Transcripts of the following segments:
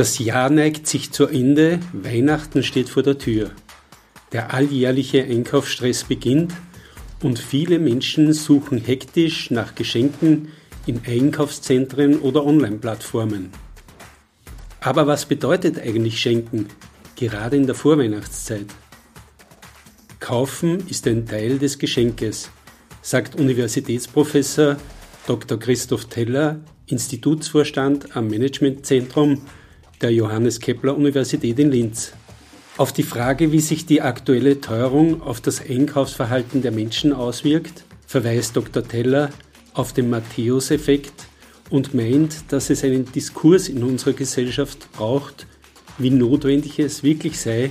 Das Jahr neigt sich zu Ende, Weihnachten steht vor der Tür. Der alljährliche Einkaufsstress beginnt und viele Menschen suchen hektisch nach Geschenken in Einkaufszentren oder Online-Plattformen. Aber was bedeutet eigentlich Schenken, gerade in der Vorweihnachtszeit? Kaufen ist ein Teil des Geschenkes, sagt Universitätsprofessor Dr. Christoph Teller, Institutsvorstand am Managementzentrum der Johannes Kepler Universität in Linz. Auf die Frage, wie sich die aktuelle Teuerung auf das Einkaufsverhalten der Menschen auswirkt, verweist Dr. Teller auf den Matthäus-Effekt und meint, dass es einen Diskurs in unserer Gesellschaft braucht, wie notwendig es wirklich sei,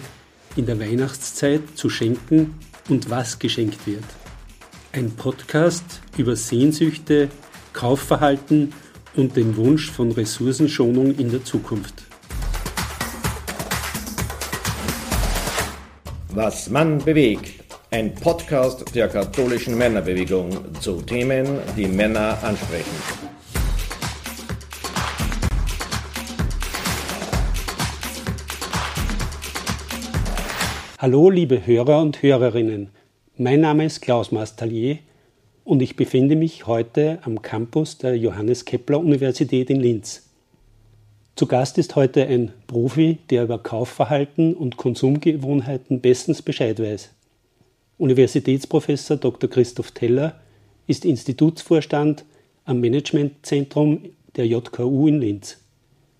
in der Weihnachtszeit zu schenken und was geschenkt wird. Ein Podcast über Sehnsüchte, Kaufverhalten und den Wunsch von Ressourcenschonung in der Zukunft. Was Mann bewegt. Ein Podcast der katholischen Männerbewegung zu Themen, die Männer ansprechen. Hallo liebe Hörer und Hörerinnen, mein Name ist Klaus Mastalier und ich befinde mich heute am Campus der Johannes Kepler Universität in Linz. Zu Gast ist heute ein Profi, der über Kaufverhalten und Konsumgewohnheiten bestens Bescheid weiß. Universitätsprofessor Dr. Christoph Teller ist Institutsvorstand am Managementzentrum der JKU in Linz.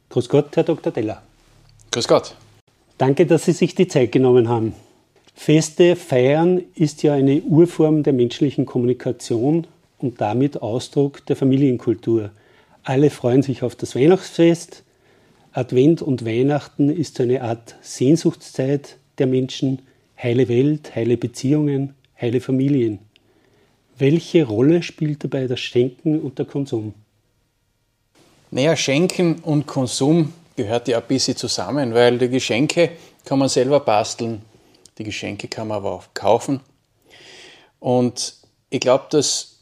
Grüß Gott, Herr Dr. Teller. Grüß Gott. Danke, dass Sie sich die Zeit genommen haben. Feste feiern ist ja eine Urform der menschlichen Kommunikation und damit Ausdruck der Familienkultur. Alle freuen sich auf das Weihnachtsfest, Advent und Weihnachten ist so eine Art Sehnsuchtszeit der Menschen, heile Welt, heile Beziehungen, heile Familien. Welche Rolle spielt dabei das Schenken und der Konsum? Naja, Schenken und Konsum gehört ja ein bisschen zusammen, weil die Geschenke kann man selber basteln, die Geschenke kann man aber auch kaufen. Und ich glaube, dass,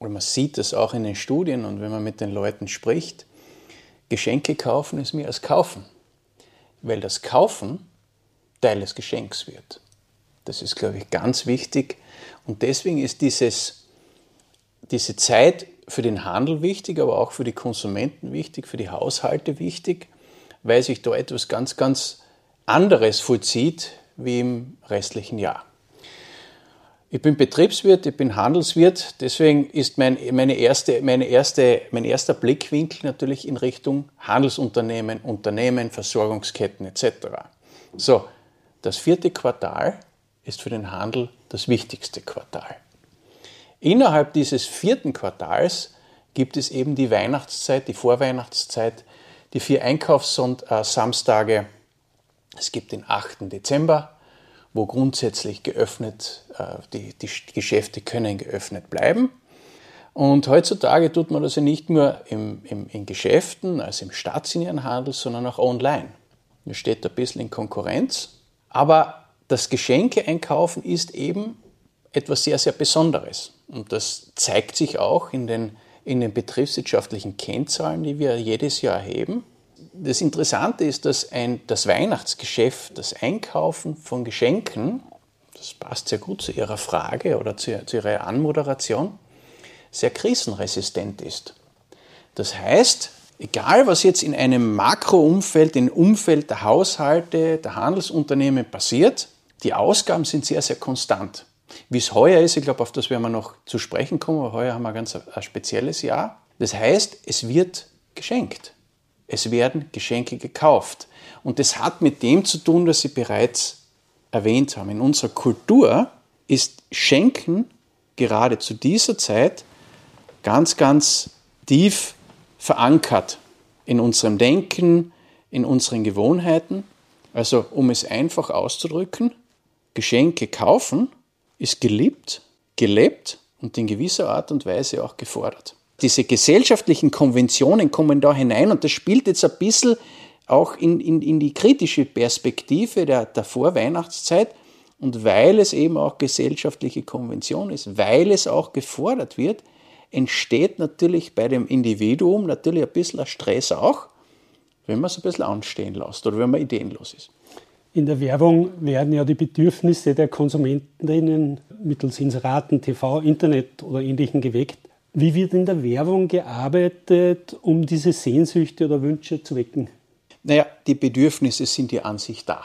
oder man sieht das auch in den Studien und wenn man mit den Leuten spricht, Geschenke kaufen ist mehr als kaufen, weil das Kaufen Teil des Geschenks wird. Das ist, glaube ich, ganz wichtig. Und deswegen ist dieses, diese Zeit für den Handel wichtig, aber auch für die Konsumenten wichtig, für die Haushalte wichtig, weil sich da etwas ganz, ganz anderes vollzieht wie im restlichen Jahr. Ich bin Betriebswirt, ich bin Handelswirt, deswegen ist mein, meine erste, meine erste, mein erster Blickwinkel natürlich in Richtung Handelsunternehmen, Unternehmen, Versorgungsketten etc. So, das vierte Quartal ist für den Handel das wichtigste Quartal. Innerhalb dieses vierten Quartals gibt es eben die Weihnachtszeit, die Vorweihnachtszeit, die vier Einkaufssamstage. Es gibt den 8. Dezember, wo grundsätzlich geöffnet, äh, die, die Geschäfte können geöffnet bleiben. Und heutzutage tut man das ja nicht nur im, im, in Geschäften, also im stationären Handel, sondern auch online. Das steht ein bisschen in Konkurrenz. Aber das Geschenke einkaufen ist eben etwas sehr, sehr Besonderes. Und das zeigt sich auch in den, in den betriebswirtschaftlichen Kennzahlen, die wir jedes Jahr erheben das Interessante ist, dass ein, das Weihnachtsgeschäft, das Einkaufen von Geschenken, das passt sehr gut zu Ihrer Frage oder zu, zu Ihrer Anmoderation, sehr krisenresistent ist. Das heißt, egal was jetzt in einem Makroumfeld, im Umfeld der Haushalte, der Handelsunternehmen passiert, die Ausgaben sind sehr, sehr konstant. Wie es heuer ist, ich glaube, auf das werden wir noch zu sprechen kommen, aber heuer haben wir ein ganz ein spezielles Jahr. Das heißt, es wird geschenkt. Es werden Geschenke gekauft. Und das hat mit dem zu tun, was Sie bereits erwähnt haben. In unserer Kultur ist Schenken gerade zu dieser Zeit ganz, ganz tief verankert in unserem Denken, in unseren Gewohnheiten. Also um es einfach auszudrücken, Geschenke kaufen ist geliebt, gelebt und in gewisser Art und Weise auch gefordert diese gesellschaftlichen Konventionen kommen da hinein und das spielt jetzt ein bisschen auch in, in, in die kritische Perspektive der, der Vorweihnachtszeit. Und weil es eben auch gesellschaftliche Konvention ist, weil es auch gefordert wird, entsteht natürlich bei dem Individuum natürlich ein bisschen ein Stress auch, wenn man es ein bisschen anstehen lässt oder wenn man ideenlos ist. In der Werbung werden ja die Bedürfnisse der Konsumentinnen mittels Inseraten, TV, Internet oder Ähnlichem geweckt. Wie wird in der Werbung gearbeitet, um diese Sehnsüchte oder Wünsche zu wecken? Naja, die Bedürfnisse sind ja an sich da.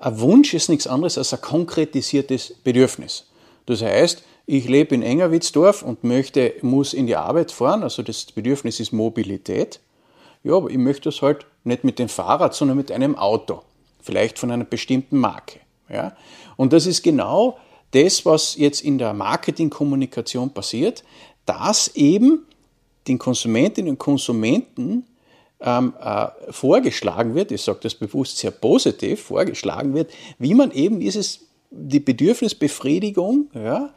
Ein Wunsch ist nichts anderes als ein konkretisiertes Bedürfnis. Das heißt, ich lebe in Engerwitzdorf und möchte, muss in die Arbeit fahren, also das Bedürfnis ist Mobilität. Ja, aber ich möchte das halt nicht mit dem Fahrrad, sondern mit einem Auto. Vielleicht von einer bestimmten Marke. Ja? Und das ist genau das, was jetzt in der Marketingkommunikation passiert, dass eben den Konsumentinnen und Konsumenten ähm, äh, vorgeschlagen wird, ich sage das bewusst sehr positiv, vorgeschlagen wird, wie man eben dieses, die Bedürfnisbefriedigung ja,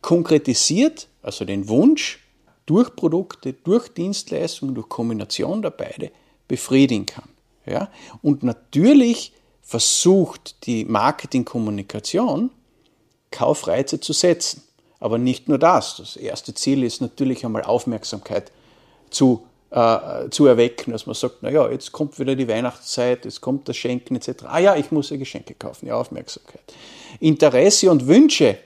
konkretisiert, also den Wunsch durch Produkte, durch Dienstleistungen, durch Kombination der beiden befriedigen kann. Ja? Und natürlich versucht die Marketingkommunikation Kaufreize zu setzen. Aber nicht nur das. Das erste Ziel ist natürlich einmal Aufmerksamkeit zu, äh, zu erwecken, dass man sagt, naja, jetzt kommt wieder die Weihnachtszeit, jetzt kommt das Schenken etc. Ah ja, ich muss ja Geschenke kaufen, ja, Aufmerksamkeit. Interesse und Wünsche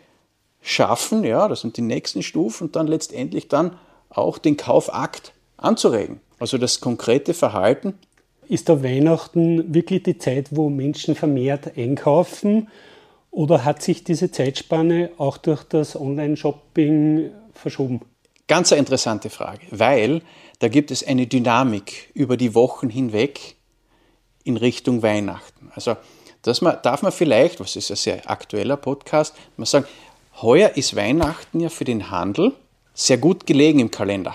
schaffen, ja, das sind die nächsten Stufen und dann letztendlich dann auch den Kaufakt anzuregen. Also das konkrete Verhalten. Ist da Weihnachten wirklich die Zeit, wo Menschen vermehrt einkaufen? Oder hat sich diese Zeitspanne auch durch das Online-Shopping verschoben? Ganz eine interessante Frage, weil da gibt es eine Dynamik über die Wochen hinweg in Richtung Weihnachten. Also das darf man vielleicht, was ist ein sehr aktueller Podcast, man sagen, heuer ist Weihnachten ja für den Handel sehr gut gelegen im Kalender.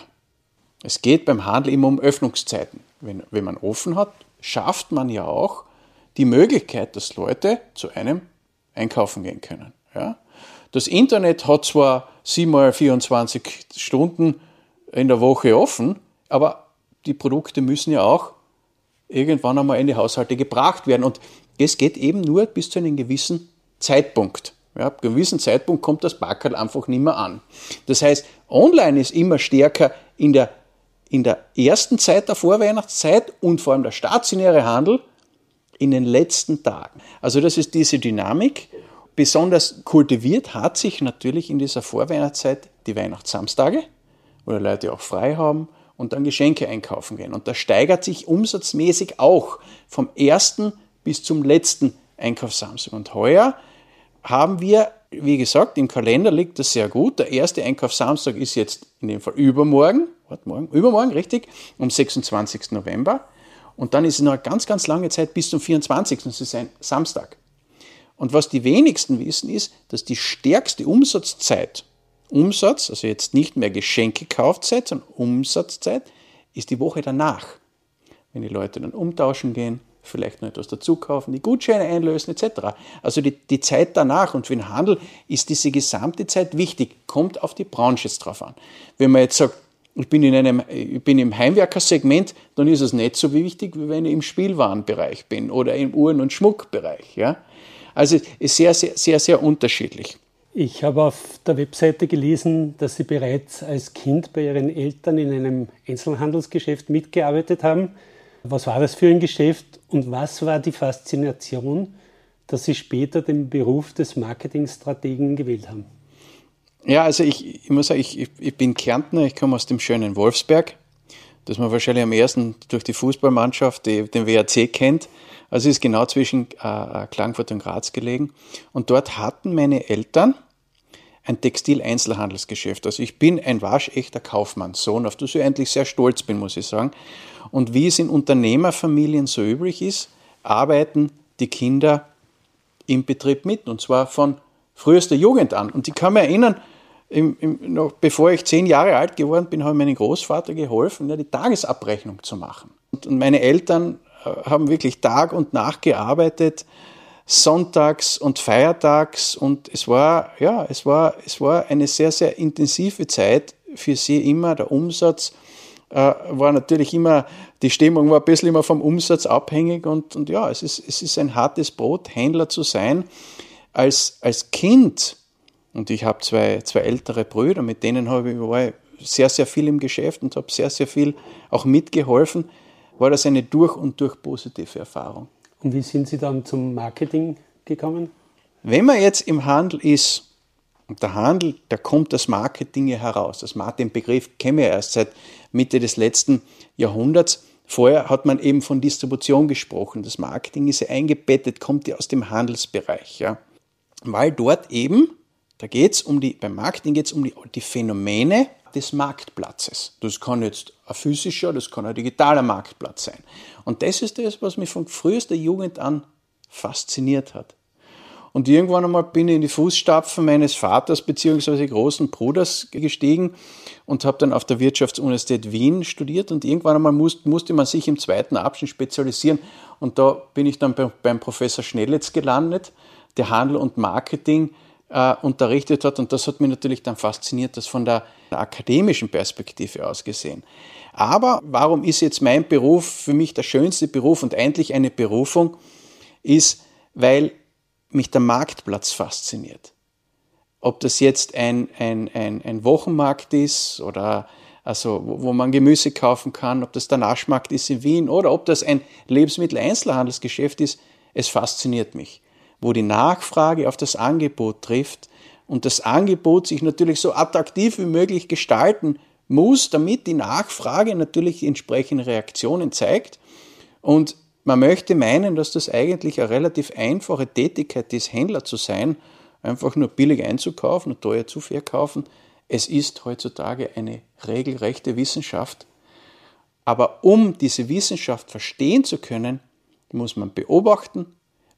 Es geht beim Handel immer um Öffnungszeiten. Wenn, wenn man offen hat, schafft man ja auch die Möglichkeit, dass Leute zu einem einkaufen gehen können. Ja? Das Internet hat zwar 7 mal 24 Stunden in der Woche offen, aber die Produkte müssen ja auch irgendwann einmal in die Haushalte gebracht werden. Und es geht eben nur bis zu einem gewissen Zeitpunkt. Ja, ab einem gewissen Zeitpunkt kommt das Backerl einfach nicht mehr an. Das heißt, online ist immer stärker in der, in der ersten Zeit der Vorweihnachtszeit und vor allem der stationäre Handel in den letzten Tagen. Also das ist diese Dynamik. Besonders kultiviert hat sich natürlich in dieser Vorweihnachtszeit die Weihnachtssamstage, wo die Leute auch frei haben und dann Geschenke einkaufen gehen. Und das steigert sich umsatzmäßig auch vom ersten bis zum letzten Einkaufssamstag. Und heuer haben wir, wie gesagt, im Kalender liegt das sehr gut. Der erste Einkaufssamstag ist jetzt in dem Fall übermorgen, warte, morgen, übermorgen, richtig, am 26. November. Und dann ist es noch eine ganz, ganz lange Zeit bis zum 24. Das ist ein Samstag. Und was die wenigsten wissen, ist, dass die stärkste Umsatzzeit, Umsatz, also jetzt nicht mehr Geschenkekaufzeit, sondern Umsatzzeit, ist die Woche danach. Wenn die Leute dann umtauschen gehen, vielleicht noch etwas dazu kaufen, die Gutscheine einlösen etc. Also die, die Zeit danach und für den Handel ist diese gesamte Zeit wichtig, kommt auf die Branche jetzt drauf an. Wenn man jetzt sagt, ich bin, in einem, ich bin im Heimwerkersegment, dann ist es nicht so wichtig, wie wenn ich im Spielwarenbereich bin oder im Uhren- und Schmuckbereich. Ja? Also ist sehr, sehr, sehr, sehr unterschiedlich. Ich habe auf der Webseite gelesen, dass Sie bereits als Kind bei Ihren Eltern in einem Einzelhandelsgeschäft mitgearbeitet haben. Was war das für ein Geschäft und was war die Faszination, dass Sie später den Beruf des Marketingstrategen gewählt haben? Ja, also ich, ich muss sagen, ich, ich bin Kärntner, ich komme aus dem schönen Wolfsberg, das man wahrscheinlich am ersten durch die Fußballmannschaft, die, den WRC kennt. Also ist genau zwischen äh, Klagenfurt und Graz gelegen. Und dort hatten meine Eltern ein Textileinzelhandelsgeschäft. Also ich bin ein waschechter Kaufmannssohn, auf das ich eigentlich sehr stolz bin, muss ich sagen. Und wie es in Unternehmerfamilien so üblich ist, arbeiten die Kinder im Betrieb mit. Und zwar von frühester Jugend an. Und ich kann mich erinnern, im, im, noch bevor ich zehn Jahre alt geworden bin, habe ich meinem Großvater geholfen, ja, die Tagesabrechnung zu machen. Und, und meine Eltern äh, haben wirklich Tag und Nacht gearbeitet, sonntags und feiertags. Und es war, ja, es war, es war eine sehr, sehr intensive Zeit für sie immer. Der Umsatz äh, war natürlich immer, die Stimmung war ein bisschen immer vom Umsatz abhängig. Und, und ja, es ist, es ist ein hartes Brot, Händler zu sein. Als, als Kind, und ich habe zwei, zwei ältere Brüder, mit denen habe ich, war ich sehr, sehr viel im Geschäft und habe sehr, sehr viel auch mitgeholfen, war das eine durch und durch positive Erfahrung. Und wie sind Sie dann zum Marketing gekommen? Wenn man jetzt im Handel ist, und der Handel, da kommt das Marketing heraus. Das, den Begriff kennen wir erst seit Mitte des letzten Jahrhunderts. Vorher hat man eben von Distribution gesprochen. Das Marketing ist ja eingebettet, kommt ja aus dem Handelsbereich. Ja. Weil dort eben, da geht es um die, beim Marketing geht es um die, die Phänomene des Marktplatzes. Das kann jetzt ein physischer, das kann ein digitaler Marktplatz sein. Und das ist das, was mich von frühester Jugend an fasziniert hat. Und irgendwann einmal bin ich in die Fußstapfen meines Vaters bzw. großen Bruders gestiegen und habe dann auf der Wirtschaftsuniversität Wien studiert. Und irgendwann einmal musste, musste man sich im zweiten Abschnitt spezialisieren. Und da bin ich dann beim Professor Schnellitz gelandet, der Handel und Marketing äh, unterrichtet hat. Und das hat mich natürlich dann fasziniert, das von der akademischen Perspektive aus gesehen. Aber warum ist jetzt mein Beruf für mich der schönste Beruf und eigentlich eine Berufung? Ist, weil mich der Marktplatz fasziniert. Ob das jetzt ein, ein, ein, ein Wochenmarkt ist oder also wo, wo man Gemüse kaufen kann, ob das der Naschmarkt ist in Wien oder ob das ein Lebensmitteleinzelhandelsgeschäft ist, es fasziniert mich. Wo die Nachfrage auf das Angebot trifft und das Angebot sich natürlich so attraktiv wie möglich gestalten muss, damit die Nachfrage natürlich entsprechende Reaktionen zeigt. Und man möchte meinen, dass das eigentlich eine relativ einfache Tätigkeit ist, Händler zu sein, einfach nur billig einzukaufen und teuer zu verkaufen. Es ist heutzutage eine regelrechte Wissenschaft. Aber um diese Wissenschaft verstehen zu können, muss man beobachten,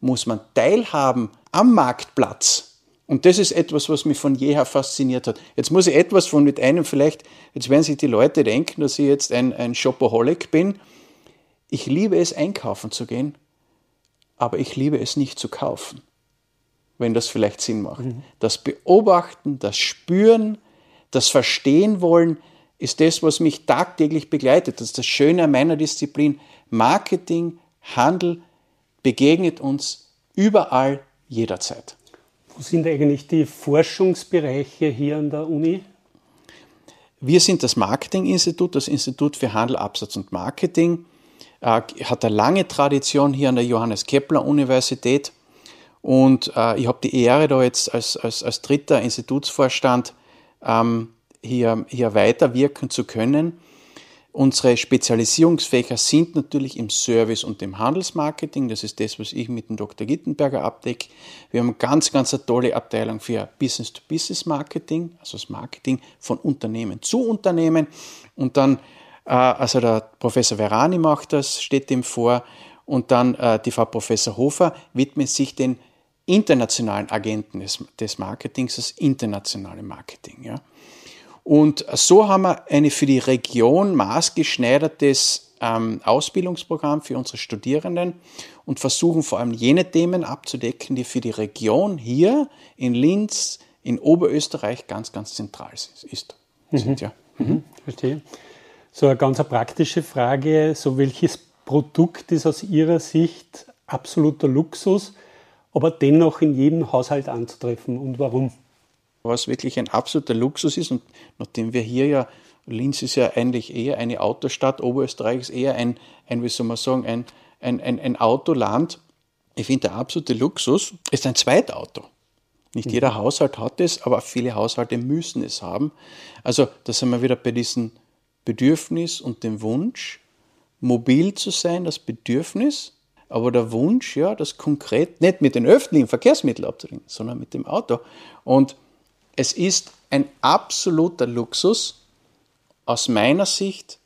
muss man teilhaben am Marktplatz. Und das ist etwas, was mich von jeher fasziniert hat. Jetzt muss ich etwas von mit einem vielleicht, jetzt werden sich die Leute denken, dass ich jetzt ein, ein Shopaholic bin ich liebe es, einkaufen zu gehen, aber ich liebe es nicht zu kaufen, wenn das vielleicht Sinn macht. Mhm. Das Beobachten, das Spüren, das Verstehen wollen, ist das, was mich tagtäglich begleitet. Das ist das Schöne an meiner Disziplin. Marketing, Handel begegnet uns überall, jederzeit. Wo sind eigentlich die Forschungsbereiche hier an der Uni? Wir sind das Marketinginstitut, das Institut für Handel, Absatz und Marketing äh, hat eine lange Tradition hier an der Johannes Kepler Universität. Und äh, ich habe die Ehre, da jetzt als, als, als dritter Institutsvorstand ähm, hier, hier weiterwirken zu können. Unsere Spezialisierungsfächer sind natürlich im Service und im Handelsmarketing. Das ist das, was ich mit dem Dr. Gittenberger abdecke. Wir haben ganz, ganz eine tolle Abteilung für Business-to-Business-Marketing, also das Marketing von Unternehmen zu Unternehmen. Und dann äh, also der Professor Verani macht das, steht dem vor. Und dann äh, die Frau Professor Hofer widmet sich den internationalen Agenten des, Marketings, das internationale Marketing. Ja. Und so haben wir eine für die Region maßgeschneidertes ähm, Ausbildungsprogramm für unsere Studierenden und versuchen vor allem jene Themen abzudecken, die für die Region hier in Linz, in Oberösterreich ganz, ganz zentral ist. Mhm. sind ja. Mhm. Verstehe. So eine ganz praktische Frage, so welches Produkt ist aus Ihrer Sicht absoluter Luxus, aber dennoch in jedem Haushalt anzutreffen und warum? Was wirklich ein absoluter Luxus ist und nachdem wir hier ja, Linz ist ja eigentlich eher eine Autostadt, Oberösterreich ist eher ein, ein wie soll man sagen, ein, ein, ein, ein Autoland. Ich finde, der absolute Luxus ist ein Zweitauto. Nicht mhm. jeder Haushalt hat es, aber viele Haushalte müssen es haben. Also da sind wir wieder bei diesen Bedürfnis und dem Wunsch, mobil zu sein, das Bedürfnis, aber der Wunsch, ja, das konkret nicht mit den öffentlichen Verkehrsmitteln abzubringen, sondern mit dem Auto. Und es ist ein absoluter Luxus, aus meiner Sicht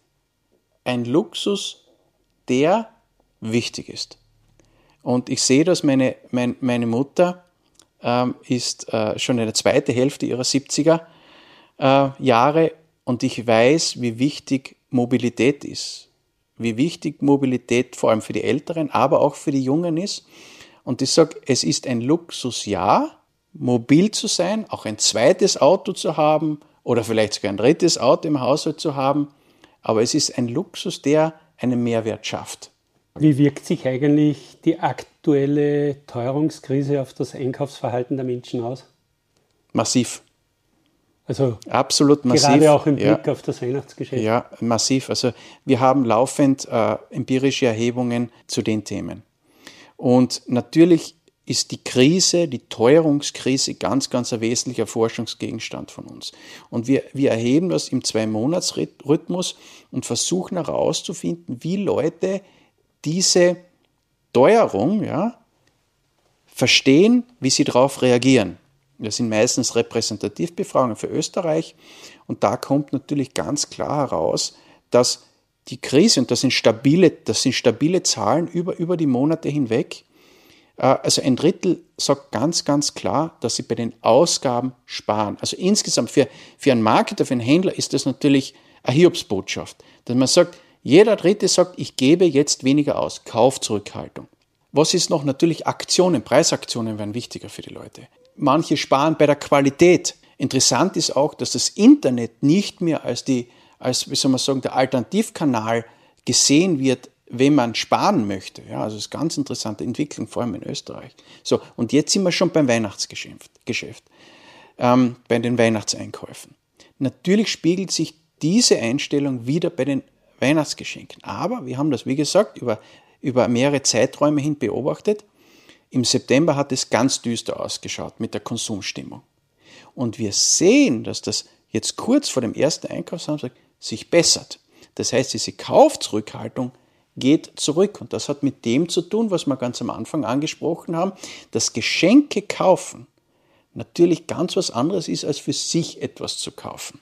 ein Luxus, der wichtig ist. Und ich sehe, dass meine, mein, meine Mutter ähm, ist äh, schon in der zweiten Hälfte ihrer 70er äh, Jahre und ich weiß, wie wichtig Mobilität ist. Wie wichtig Mobilität vor allem für die Älteren, aber auch für die Jungen ist. Und ich sage, es ist ein Luxus, ja, mobil zu sein, auch ein zweites Auto zu haben oder vielleicht sogar ein drittes Auto im Haushalt zu haben. Aber es ist ein Luxus, der einen Mehrwert schafft. Wie wirkt sich eigentlich die aktuelle Teuerungskrise auf das Einkaufsverhalten der Menschen aus? Massiv. Also absolut massiv. Gerade auch im Blick ja, auf das Weihnachtsgeschäft. Ja, massiv. Also wir haben laufend äh, empirische Erhebungen zu den Themen. Und natürlich ist die Krise, die Teuerungskrise ganz, ganz ein wesentlicher Forschungsgegenstand von uns. Und wir, wir erheben das im Zwei-Monats-Rhythmus und versuchen herauszufinden, wie Leute diese Teuerung ja, verstehen, wie sie darauf reagieren. Das sind meistens Repräsentativbefragungen für Österreich und da kommt natürlich ganz klar heraus, dass die Krise, und das sind stabile, das sind stabile Zahlen über, über die Monate hinweg, also ein Drittel sagt ganz, ganz klar, dass sie bei den Ausgaben sparen. Also insgesamt für, für einen Marketer, für einen Händler ist das natürlich eine Hiobsbotschaft. Dass man sagt, jeder Dritte sagt, ich gebe jetzt weniger aus. Kaufzurückhaltung. Was ist noch? Natürlich Aktionen, Preisaktionen werden wichtiger für die Leute. Manche sparen bei der Qualität. Interessant ist auch, dass das Internet nicht mehr als die, als, wie soll man sagen, der Alternativkanal gesehen wird wenn man sparen möchte. Ja, also das ist eine ganz interessante Entwicklung, vor allem in Österreich. So, und jetzt sind wir schon beim Weihnachtsgeschäft, Geschäft, ähm, bei den Weihnachtseinkäufen. Natürlich spiegelt sich diese Einstellung wieder bei den Weihnachtsgeschenken. Aber wir haben das, wie gesagt, über, über mehrere Zeiträume hin beobachtet. Im September hat es ganz düster ausgeschaut mit der Konsumstimmung. Und wir sehen, dass das jetzt kurz vor dem ersten Einkaufssamstag sich bessert. Das heißt, diese Kaufzurückhaltung geht zurück. Und das hat mit dem zu tun, was wir ganz am Anfang angesprochen haben, dass Geschenke kaufen natürlich ganz was anderes ist, als für sich etwas zu kaufen.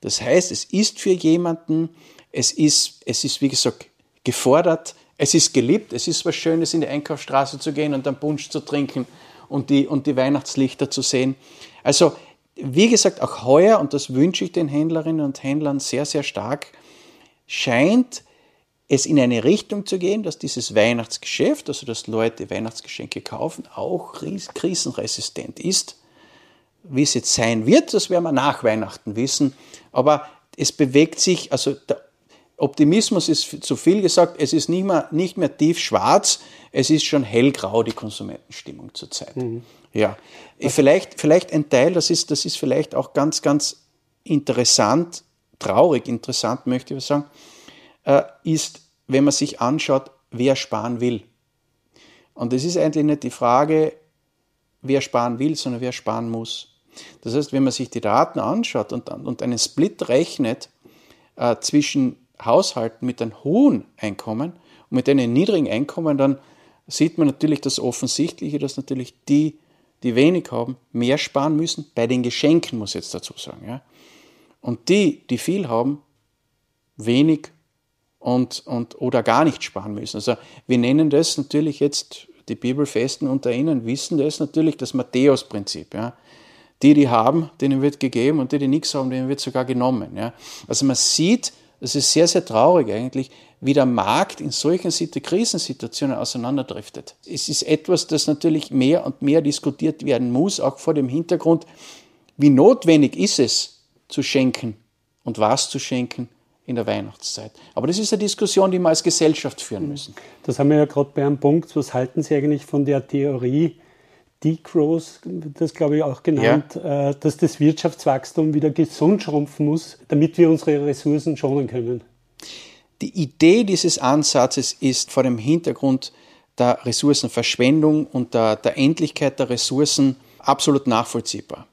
Das heißt, es ist für jemanden, es ist, es ist wie gesagt gefordert, es ist geliebt, es ist was Schönes, in die Einkaufsstraße zu gehen und dann Punsch zu trinken und die, und die Weihnachtslichter zu sehen. Also, wie gesagt, auch heuer, und das wünsche ich den Händlerinnen und Händlern sehr, sehr stark, scheint es in eine Richtung zu gehen, dass dieses Weihnachtsgeschäft, also dass Leute Weihnachtsgeschenke kaufen, auch krisenresistent ist. Wie es jetzt sein wird, das werden wir nach Weihnachten wissen. Aber es bewegt sich, also der Optimismus ist zu viel gesagt, es ist nicht mehr, nicht mehr tief schwarz, es ist schon hellgrau, die Konsumentenstimmung zurzeit. Mhm. Ja, vielleicht, vielleicht ein Teil, das ist, das ist vielleicht auch ganz, ganz interessant, traurig interessant, möchte ich sagen, äh, ist, wenn man sich anschaut, wer sparen will. Und es ist eigentlich nicht die Frage, wer sparen will, sondern wer sparen muss. Das heißt, wenn man sich die Daten anschaut und, und einen Split rechnet äh, zwischen Haushalten mit einem hohen Einkommen und mit einem niedrigen Einkommen, dann sieht man natürlich das Offensichtliche, dass natürlich die, die wenig haben, mehr sparen müssen. Bei den Geschenken muss ich jetzt dazu sagen. Ja. Und die, die viel haben, wenig und, und, oder gar nicht sparen müssen. Also wir nennen das natürlich jetzt, die Bibelfesten unter Ihnen wissen das natürlich, das Matthäus-Prinzip. Ja. Die, die haben, denen wird gegeben und die, die nichts haben, denen wird sogar genommen. Ja. Also man sieht, es ist sehr, sehr traurig eigentlich, wie der Markt in solchen Krisensituationen auseinanderdriftet. Es ist etwas, das natürlich mehr und mehr diskutiert werden muss, auch vor dem Hintergrund, wie notwendig ist es zu schenken und was zu schenken in der Weihnachtszeit. Aber das ist eine Diskussion, die wir als Gesellschaft führen müssen. Das haben wir ja gerade bei einem Punkt. Was halten Sie eigentlich von der Theorie, Degrowth, das glaube ich auch genannt, ja. Äh, dass das Wirtschaftswachstum wieder gesund schrumpfen muss, damit wir unsere Ressourcen schonen können? Die Idee dieses Ansatzes ist vor dem Hintergrund der Ressourcenverschwendung und der, der Endlichkeit der Ressourcen absolut nachvollziehbar.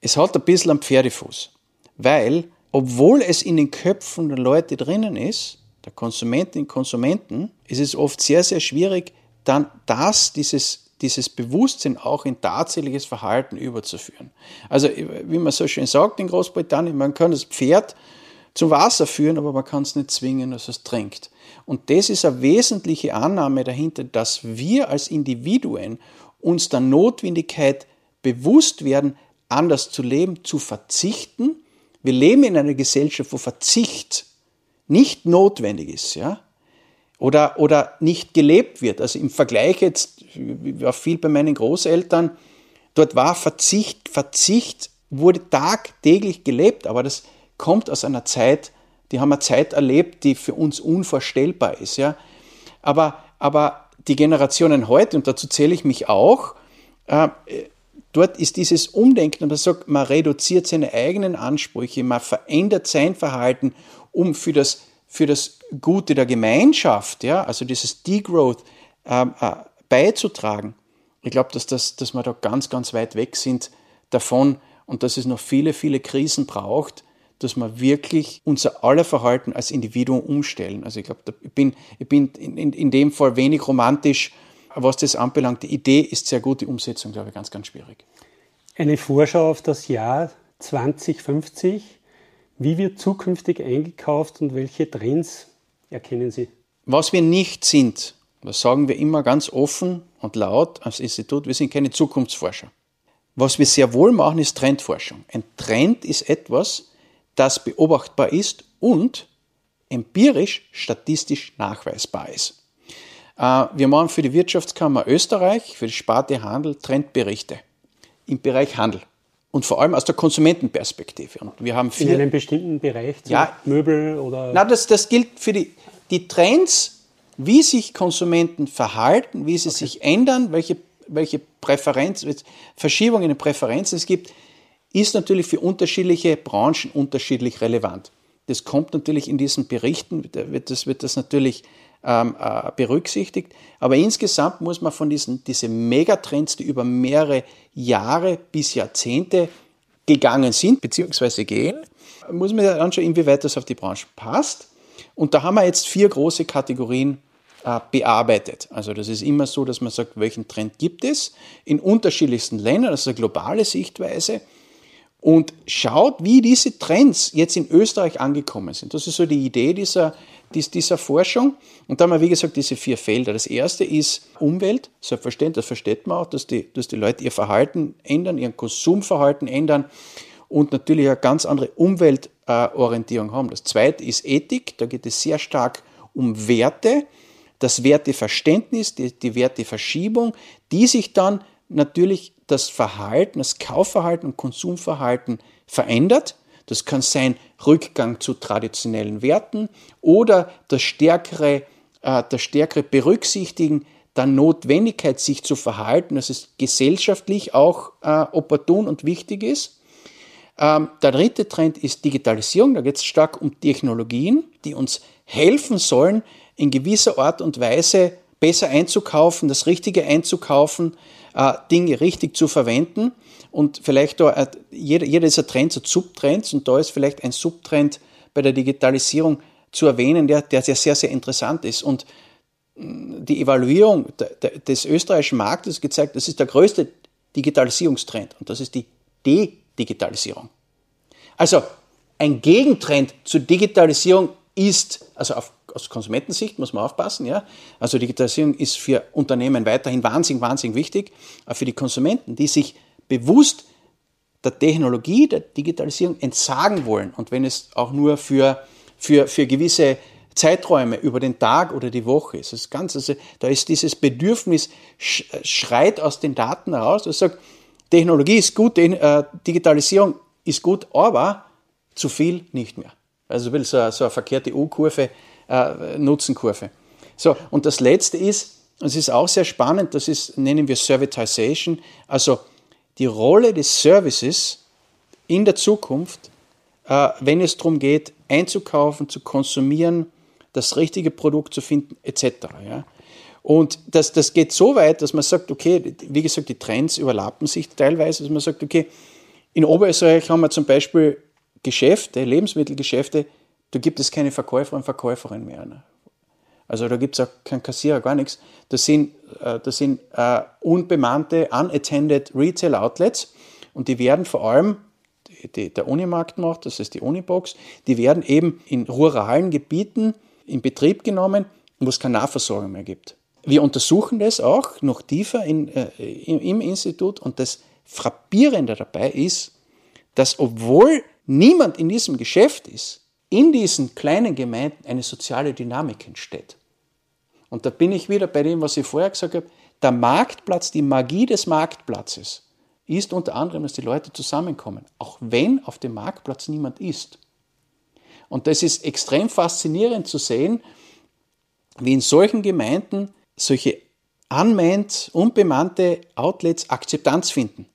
Es hat ein bisschen am Pferdefuß, weil obwohl es in den Köpfen der Leute drinnen ist, der Konsumentinnen und Konsumenten, ist es oft sehr, sehr schwierig, dann das, dieses, dieses Bewusstsein auch in tatsächliches Verhalten überzuführen. Also, wie man so schön sagt in Großbritannien, man kann das Pferd zum Wasser führen, aber man kann es nicht zwingen, dass es trinkt. Und das ist eine wesentliche Annahme dahinter, dass wir als Individuen uns der Notwendigkeit bewusst werden, anders zu leben, zu verzichten wir leben in einer Gesellschaft, wo Verzicht nicht notwendig ist, ja, oder, oder nicht gelebt wird. Also im Vergleich jetzt, ich war viel bei meinen Großeltern, dort war Verzicht, Verzicht wurde tagtäglich gelebt, aber das kommt aus einer Zeit, die haben eine Zeit erlebt, die für uns unvorstellbar ist, ja. Aber, aber die Generationen heute, und dazu zähle ich mich auch, äh, dort ist dieses Umdenken, man sagt, man reduziert seine eigenen Ansprüche, man verändert sein Verhalten, um für das, für das Gute der Gemeinschaft, ja, also dieses Degrowth, ähm, äh, beizutragen. Ich glaube, dass, das, dass wir da ganz, ganz weit weg sind davon und dass es noch viele, viele Krisen braucht, dass wir wirklich unser aller Verhalten als Individuum umstellen. Also ich glaube, ich bin, ich bin in, in, in dem Fall wenig romantisch, was das anbelangt. Die Idee ist sehr gut, die Umsetzung, glaube ich, ganz, ganz schwierig. Eine Vorschau auf das Jahr 2050. Wie wird zukünftig eingekauft und welche Trends erkennen Sie? Was wir nicht sind, das sagen wir immer ganz offen und laut als Institut, wir sind keine Zukunftsforscher. Was wir sehr wohl machen, ist Trendforschung. Ein Trend ist etwas, das beobachtbar ist und empirisch statistisch nachweisbar ist. Äh, wir machen für die Wirtschaftskammer Österreich, für die Sparte Handel Trendberichte im Bereich Handel und vor allem aus der Konsumentenperspektive. Und wir haben vier, In einem bestimmten Bereich, ja, Möbel oder. Na, das, das gilt für die, die Trends, wie sich Konsumenten verhalten, wie sie okay. sich ändern, welche, welche Präferenz, Verschiebungen in den Präferenzen es gibt, ist natürlich für unterschiedliche Branchen unterschiedlich relevant. Das kommt natürlich in diesen Berichten, wird das, wird das natürlich ähm, äh, berücksichtigt. Aber insgesamt muss man von diesen diese Megatrends, die über mehrere Jahre bis Jahrzehnte gegangen sind, beziehungsweise gehen, muss man anschauen, inwieweit das auf die Branche passt. Und da haben wir jetzt vier große Kategorien äh, bearbeitet. Also das ist immer so, dass man sagt, welchen Trend gibt es in unterschiedlichsten Ländern, das ist eine globale Sichtweise und schaut, wie diese Trends jetzt in Österreich angekommen sind. Das ist so die Idee dieser, dieser Forschung. Und da haben wir, wie gesagt, diese vier Felder. Das erste ist Umwelt. Selbstverständlich, das versteht man auch, dass die, dass die Leute ihr Verhalten ändern, ihren Konsumverhalten ändern und natürlich eine ganz andere Umweltorientierung haben. Das zweite ist Ethik. Da geht es sehr stark um Werte, das Werteverständnis, die, die Werteverschiebung, die sich dann natürlich das Verhalten, das Kaufverhalten und Konsumverhalten verändert. Das kann sein Rückgang zu traditionellen Werten oder das stärkere, äh, das stärkere Berücksichtigen der Notwendigkeit, sich zu verhalten, dass es gesellschaftlich auch äh, opportun und wichtig ist. Ähm, der dritte Trend ist Digitalisierung. Da geht es stark um Technologien, die uns helfen sollen, in gewisser Art und Weise besser einzukaufen, das Richtige einzukaufen, äh, Dinge richtig zu verwenden. Und vielleicht da, äh, jeder, jeder dieser Trends hat Subtrends und da ist vielleicht ein Subtrend bei der Digitalisierung zu erwähnen, der, der sehr, sehr, sehr interessant ist. Und mm, die Evaluierung des österreichischen Marktes gezeigt, das ist der größte Digitalisierungstrend und das ist die De-Digitalisierung. Also ein Gegentrend zur Digitalisierung ist, also auf aus Konsumentensicht muss man aufpassen, ja. Also Digitalisierung ist für Unternehmen weiterhin wahnsinnig, wahnsinnig wichtig, aber für die Konsumenten, die sich bewusst der Technologie, der Digitalisierung entsagen wollen und wenn es auch nur für, für, für gewisse Zeiträume über den Tag oder die Woche ist. Das Ganze, also, da ist dieses Bedürfnis, schreit aus den Daten heraus, das sagt, Technologie ist gut, äh, Digitalisierung ist gut, aber zu viel nicht mehr. Also will so, so eine verkehrte U-Kurve äh, Nutzenkurve. So, und das letzte ist, es ist auch sehr spannend, das ist, nennen wir Servitization, also die Rolle des Services in der Zukunft, äh, wenn es darum geht, einzukaufen, zu konsumieren, das richtige Produkt zu finden, etc. Und das, das geht so weit, dass man sagt, okay, wie gesagt, die Trends überlappen sich teilweise, dass man sagt, okay, in Oberösterreich haben wir zum Beispiel Geschäfte, Lebensmittelgeschäfte, da gibt es keine Verkäufer und Verkäuferin mehr. Ne? Also da gibt es auch keinen Kassierer, gar nichts. Das sind, äh, das sind äh, unbemannte, unattended Retail Outlets und die werden vor allem, die, die der Unimarkt macht, das ist die Unibox, die werden eben in ruralen Gebieten in Betrieb genommen, wo es keine Nahversorgung mehr gibt. Wir untersuchen das auch noch tiefer in, äh, im, im Institut und das Frappierende dabei ist, dass obwohl niemand in diesem Geschäft ist, in diesen kleinen Gemeinden eine soziale Dynamik entsteht. Und da bin ich wieder bei dem, was ich vorher gesagt habe. Der Marktplatz, die Magie des Marktplatzes ist unter anderem, dass die Leute zusammenkommen, auch wenn auf dem Marktplatz niemand ist. Und das ist extrem faszinierend zu sehen, wie in solchen Gemeinden solche unmanned, unbemannte Outlets Akzeptanz finden.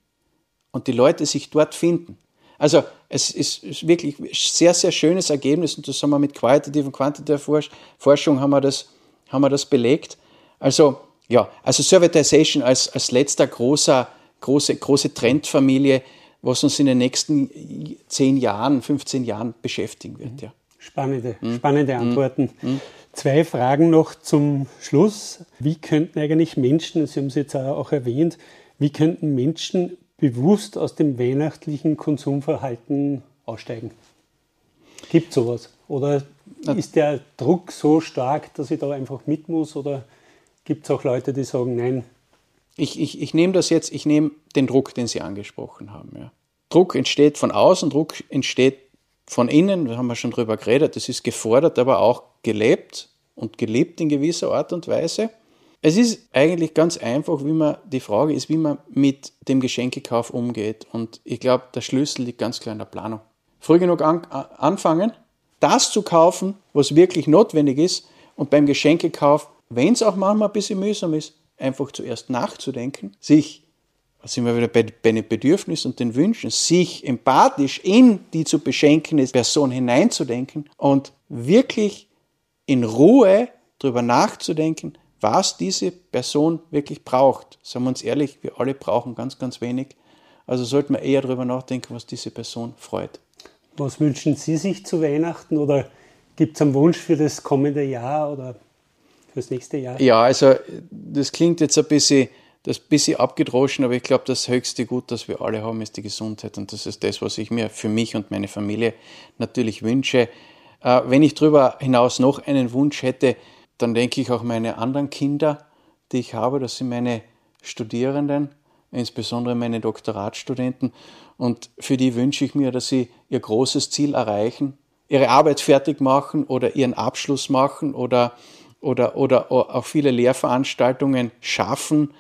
und die Leute sich dort finden. Also es ist wirklich ein sehr, sehr schönes Ergebnis und das haben wir mit qualitativ und quantitativer Forschung haben wir das, haben wir das belegt. Also ja, also Servitization als, als letzter großer, große, große Trendfamilie, was uns in den nächsten zehn Jahren, 15 Jahren beschäftigen wird. Ja. Spannende, hm. spannende Antworten. Hm. Zwei Fragen noch zum Schluss. Wie könnten eigentlich Menschen, Sie haben es jetzt auch erwähnt, wie könnten Menschen bewusst aus dem weihnachtlichen Konsumverhalten aussteigen? Gibt es sowas? Oder ist der Druck so stark, dass ich da einfach mit muss? Oder gibt es auch Leute, die sagen, nein? Ich, ich, ich nehme das jetzt, ich nehme den Druck, den Sie angesprochen haben. Ja. Druck entsteht von außen, Druck entsteht von innen, da haben wir schon drüber geredet, das ist gefordert, aber auch gelebt und gelebt in gewisser Art und Weise. Es ist eigentlich ganz einfach, wie man, die Frage ist, wie man mit dem Geschenkekauf umgeht. Und ich glaube, der Schlüssel liegt ganz klar in der Planung. Früh genug an, anfangen, das zu kaufen, was wirklich notwendig ist. Und beim Geschenkekauf, wenn es auch manchmal ein bisschen mühsam ist, einfach zuerst nachzudenken, sich, da sind wir wieder bei, bei den Bedürfnissen und den Wünschen, sich empathisch in die zu beschenkende Person hineinzudenken und wirklich in Ruhe darüber nachzudenken, was diese Person wirklich braucht. Sagen wir uns ehrlich, wir alle brauchen ganz, ganz wenig. Also sollten wir eher darüber nachdenken, was diese Person freut. Was wünschen Sie sich zu Weihnachten oder gibt es einen Wunsch für das kommende Jahr oder für das nächste Jahr? Ja, also das klingt jetzt ein bisschen, das bisschen abgedroschen, aber ich glaube, das höchste Gut, das wir alle haben, ist die Gesundheit und das ist das, was ich mir für mich und meine Familie natürlich wünsche. Äh, wenn ich darüber hinaus noch einen Wunsch hätte, dann denke ich auch meine anderen Kinder, die ich habe, das sind meine Studierenden, insbesondere meine Doktoratstudenten. Und für die wünsche ich mir, dass sie ihr großes Ziel erreichen, ihre Arbeit fertig machen oder ihren Abschluss machen oder, oder, oder auch viele Lehrveranstaltungen schaffen,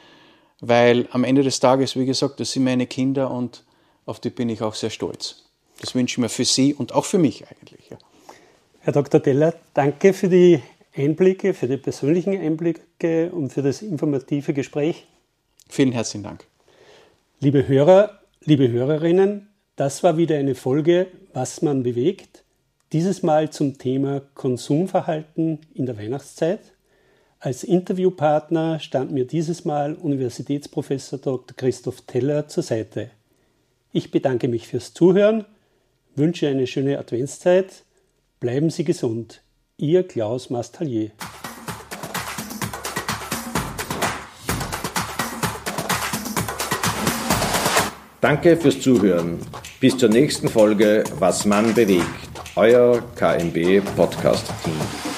weil am Ende des Tages, wie gesagt, das sind meine Kinder und auf die bin ich auch sehr stolz. Das wünsche ich mir für Sie und auch für mich eigentlich. Ja. Herr Dr. Deller, danke für die Einblicke, für die persönlichen Einblicke und für das informative Gespräch. Vielen herzlichen Dank. Liebe Hörer, liebe Hörerinnen, das war wieder eine Folge Was man bewegt. Dieses Mal zum Thema Konsumverhalten in der Weihnachtszeit. Als Interviewpartner stand mir dieses Mal Universitätsprofessor Dr. Christoph Teller zur Seite. Ich bedanke mich fürs Zuhören, wünsche eine schöne Adventszeit, bleiben Sie gesund. Ihr Klaus Mastallier. Danke fürs Zuhören. Bis zur nächsten Folge Was man bewegt. Euer KMB Podcast Team.